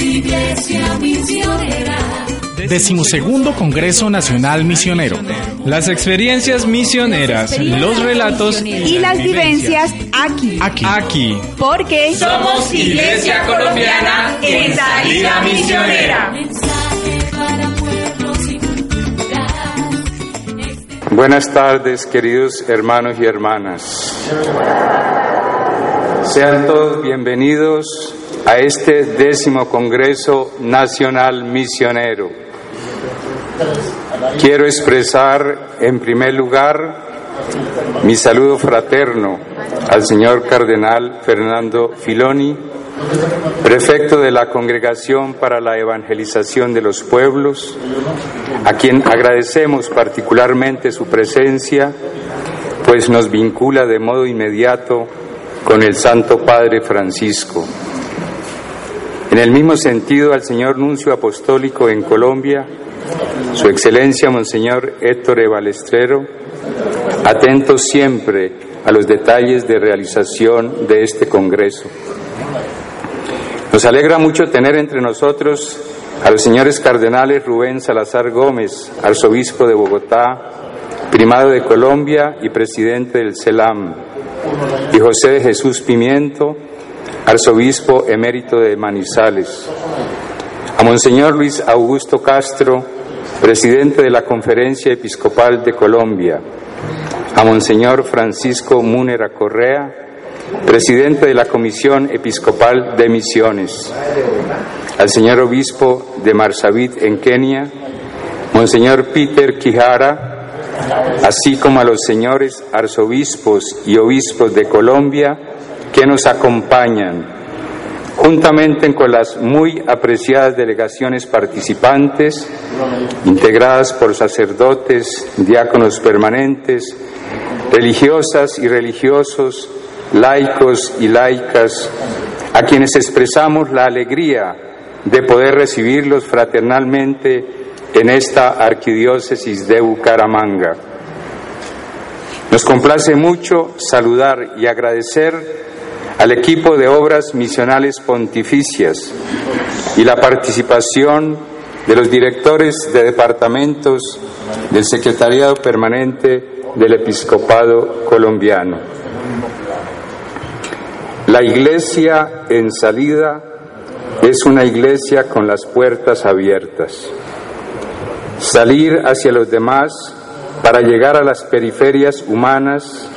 Iglesia Misionera. Decimosegundo Congreso Nacional Misionero. Las experiencias misioneras, los relatos y las vivencias aquí. Aquí. aquí. Porque somos Iglesia Colombiana en salida misionera. Mensaje para pueblos y culturas. Buenas tardes, queridos hermanos y hermanas. Sean todos bienvenidos a este décimo Congreso Nacional Misionero. Quiero expresar en primer lugar mi saludo fraterno al señor Cardenal Fernando Filoni, prefecto de la Congregación para la Evangelización de los Pueblos, a quien agradecemos particularmente su presencia, pues nos vincula de modo inmediato con el Santo Padre Francisco. En el mismo sentido, al señor Nuncio Apostólico en Colombia, su Excelencia Monseñor Héctor E. Balestrero, atento siempre a los detalles de realización de este Congreso. Nos alegra mucho tener entre nosotros a los señores cardenales Rubén Salazar Gómez, arzobispo de Bogotá, primado de Colombia y presidente del CELAM, y José de Jesús Pimiento, arzobispo emérito de Manizales, a Monseñor Luis Augusto Castro, presidente de la Conferencia Episcopal de Colombia, a Monseñor Francisco Múnera Correa, presidente de la Comisión Episcopal de Misiones, al señor obispo de Marsabit en Kenia, Monseñor Peter Quijara, así como a los señores arzobispos y obispos de Colombia que nos acompañan, juntamente con las muy apreciadas delegaciones participantes, integradas por sacerdotes, diáconos permanentes, religiosas y religiosos, laicos y laicas, a quienes expresamos la alegría de poder recibirlos fraternalmente en esta arquidiócesis de Bucaramanga. Nos complace mucho saludar y agradecer al equipo de obras misionales pontificias y la participación de los directores de departamentos del Secretariado Permanente del Episcopado Colombiano. La iglesia en salida es una iglesia con las puertas abiertas. Salir hacia los demás para llegar a las periferias humanas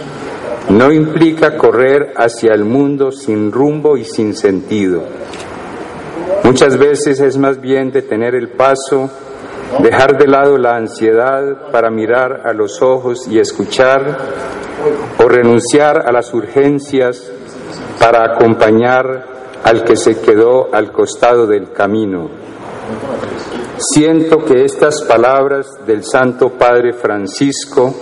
no implica correr hacia el mundo sin rumbo y sin sentido. Muchas veces es más bien detener el paso, dejar de lado la ansiedad para mirar a los ojos y escuchar, o renunciar a las urgencias para acompañar al que se quedó al costado del camino. Siento que estas palabras del Santo Padre Francisco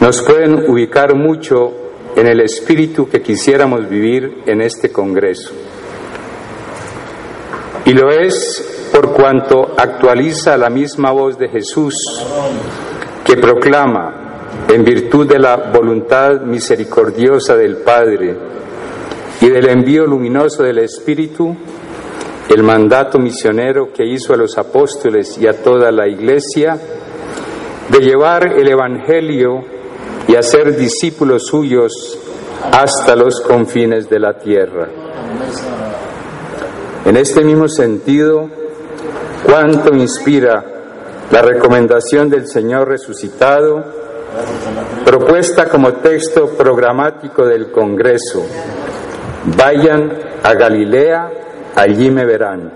nos pueden ubicar mucho en el espíritu que quisiéramos vivir en este Congreso. Y lo es por cuanto actualiza la misma voz de Jesús que proclama, en virtud de la voluntad misericordiosa del Padre y del envío luminoso del Espíritu, el mandato misionero que hizo a los apóstoles y a toda la Iglesia de llevar el Evangelio y hacer discípulos suyos hasta los confines de la tierra. En este mismo sentido, cuánto inspira la recomendación del Señor resucitado, propuesta como texto programático del Congreso. Vayan a Galilea, allí me verán.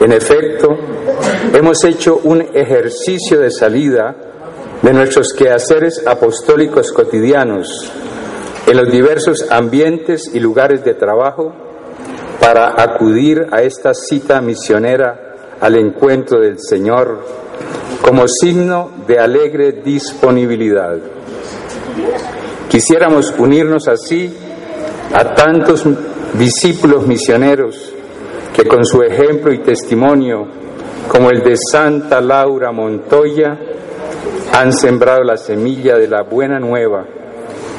En efecto, hemos hecho un ejercicio de salida de nuestros quehaceres apostólicos cotidianos en los diversos ambientes y lugares de trabajo para acudir a esta cita misionera al encuentro del Señor como signo de alegre disponibilidad. Quisiéramos unirnos así a tantos discípulos misioneros que con su ejemplo y testimonio, como el de Santa Laura Montoya, han sembrado la semilla de la buena nueva,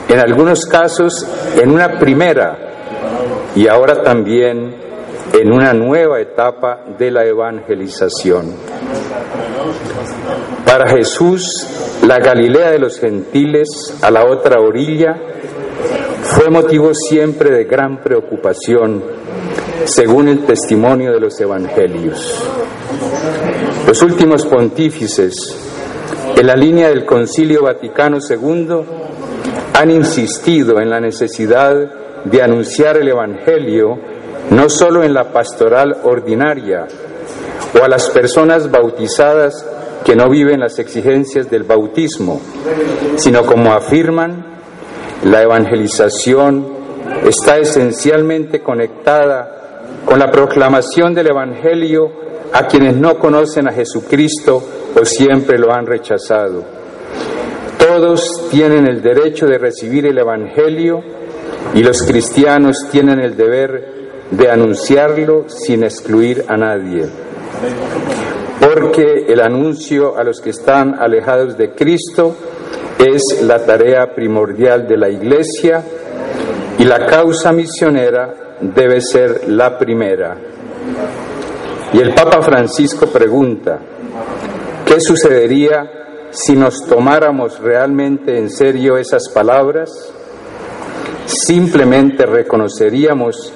en algunos casos en una primera y ahora también en una nueva etapa de la evangelización. Para Jesús, la Galilea de los gentiles a la otra orilla fue motivo siempre de gran preocupación, según el testimonio de los evangelios. Los últimos pontífices, en la línea del Concilio Vaticano II, han insistido en la necesidad de anunciar el Evangelio no solo en la pastoral ordinaria o a las personas bautizadas que no viven las exigencias del bautismo, sino como afirman, la evangelización está esencialmente conectada con la proclamación del Evangelio a quienes no conocen a Jesucristo o siempre lo han rechazado. Todos tienen el derecho de recibir el Evangelio y los cristianos tienen el deber de anunciarlo sin excluir a nadie. Porque el anuncio a los que están alejados de Cristo es la tarea primordial de la Iglesia y la causa misionera debe ser la primera. Y el Papa Francisco pregunta, ¿qué sucedería si nos tomáramos realmente en serio esas palabras? Simplemente reconoceríamos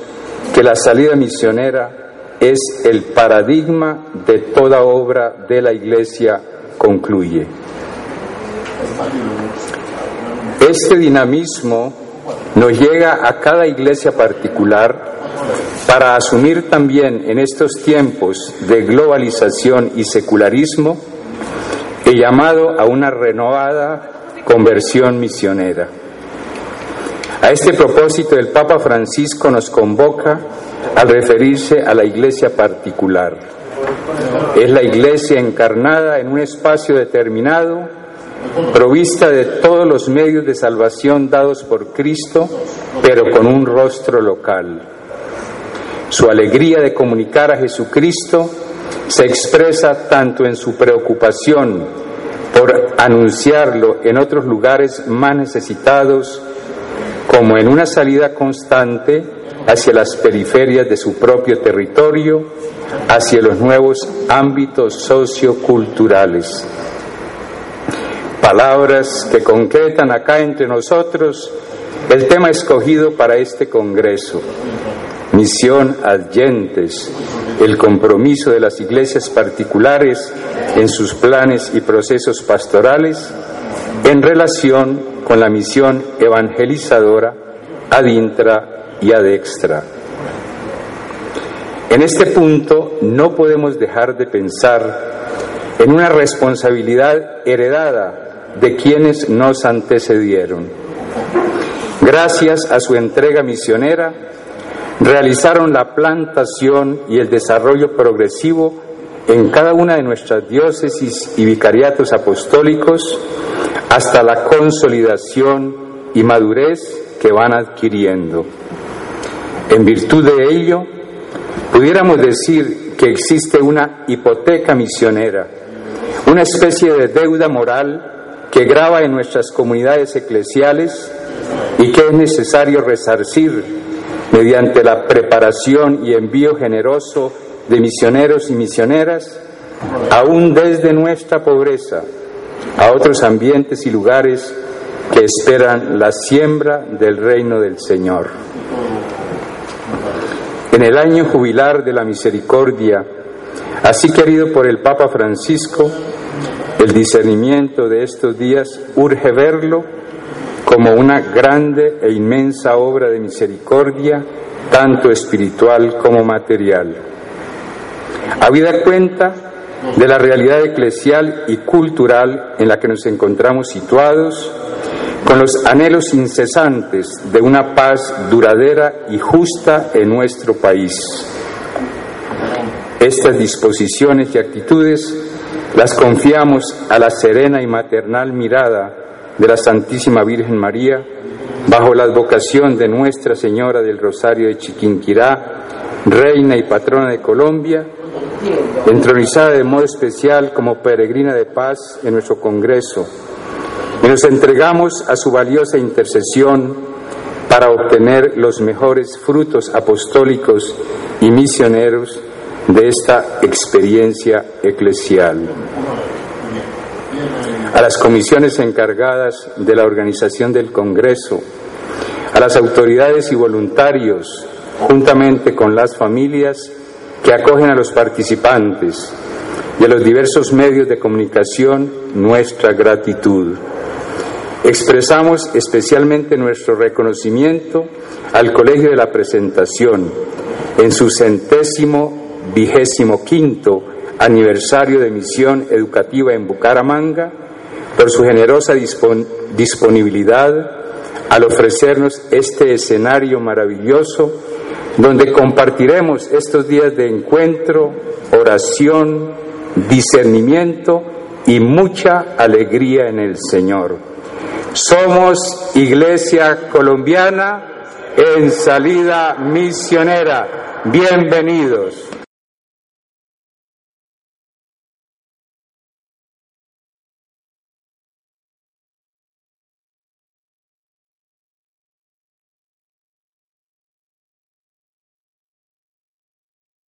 que la salida misionera es el paradigma de toda obra de la Iglesia, concluye. Este dinamismo nos llega a cada iglesia particular para asumir también en estos tiempos de globalización y secularismo el llamado a una renovada conversión misionera. A este propósito, el Papa Francisco nos convoca al referirse a la iglesia particular. Es la iglesia encarnada en un espacio determinado, provista de todos los medios de salvación dados por Cristo, pero con un rostro local. Su alegría de comunicar a Jesucristo se expresa tanto en su preocupación por anunciarlo en otros lugares más necesitados, como en una salida constante hacia las periferias de su propio territorio, hacia los nuevos ámbitos socioculturales. Palabras que concretan acá entre nosotros el tema escogido para este Congreso, misión adyentes, el compromiso de las iglesias particulares en sus planes y procesos pastorales en relación con la misión evangelizadora ad intra y ad extra. En este punto no podemos dejar de pensar en una responsabilidad heredada de quienes nos antecedieron. Gracias a su entrega misionera, realizaron la plantación y el desarrollo progresivo en cada una de nuestras diócesis y vicariatos apostólicos hasta la consolidación y madurez que van adquiriendo. En virtud de ello, pudiéramos decir que existe una hipoteca misionera, una especie de deuda moral que grava en nuestras comunidades eclesiales y que es necesario resarcir mediante la preparación y envío generoso de misioneros y misioneras, aún desde nuestra pobreza, a otros ambientes y lugares que esperan la siembra del reino del Señor. En el año jubilar de la misericordia, así querido por el Papa Francisco, el discernimiento de estos días urge verlo como una grande e inmensa obra de misericordia, tanto espiritual como material. Habida cuenta de la realidad eclesial y cultural en la que nos encontramos situados, con los anhelos incesantes de una paz duradera y justa en nuestro país. Estas disposiciones y actitudes las confiamos a la serena y maternal mirada de la Santísima Virgen María, bajo la advocación de Nuestra Señora del Rosario de Chiquinquirá, Reina y Patrona de Colombia, entronizada de modo especial como peregrina de paz en nuestro Congreso, y nos entregamos a su valiosa intercesión para obtener los mejores frutos apostólicos y misioneros de esta experiencia eclesial. A las comisiones encargadas de la organización del Congreso, a las autoridades y voluntarios, juntamente con las familias que acogen a los participantes y a los diversos medios de comunicación, nuestra gratitud. Expresamos especialmente nuestro reconocimiento al Colegio de la Presentación en su centésimo vigésimo quinto aniversario de misión educativa en Bucaramanga por su generosa disponibilidad al ofrecernos este escenario maravilloso donde compartiremos estos días de encuentro, oración, discernimiento y mucha alegría en el Señor. Somos Iglesia Colombiana en salida misionera. Bienvenidos.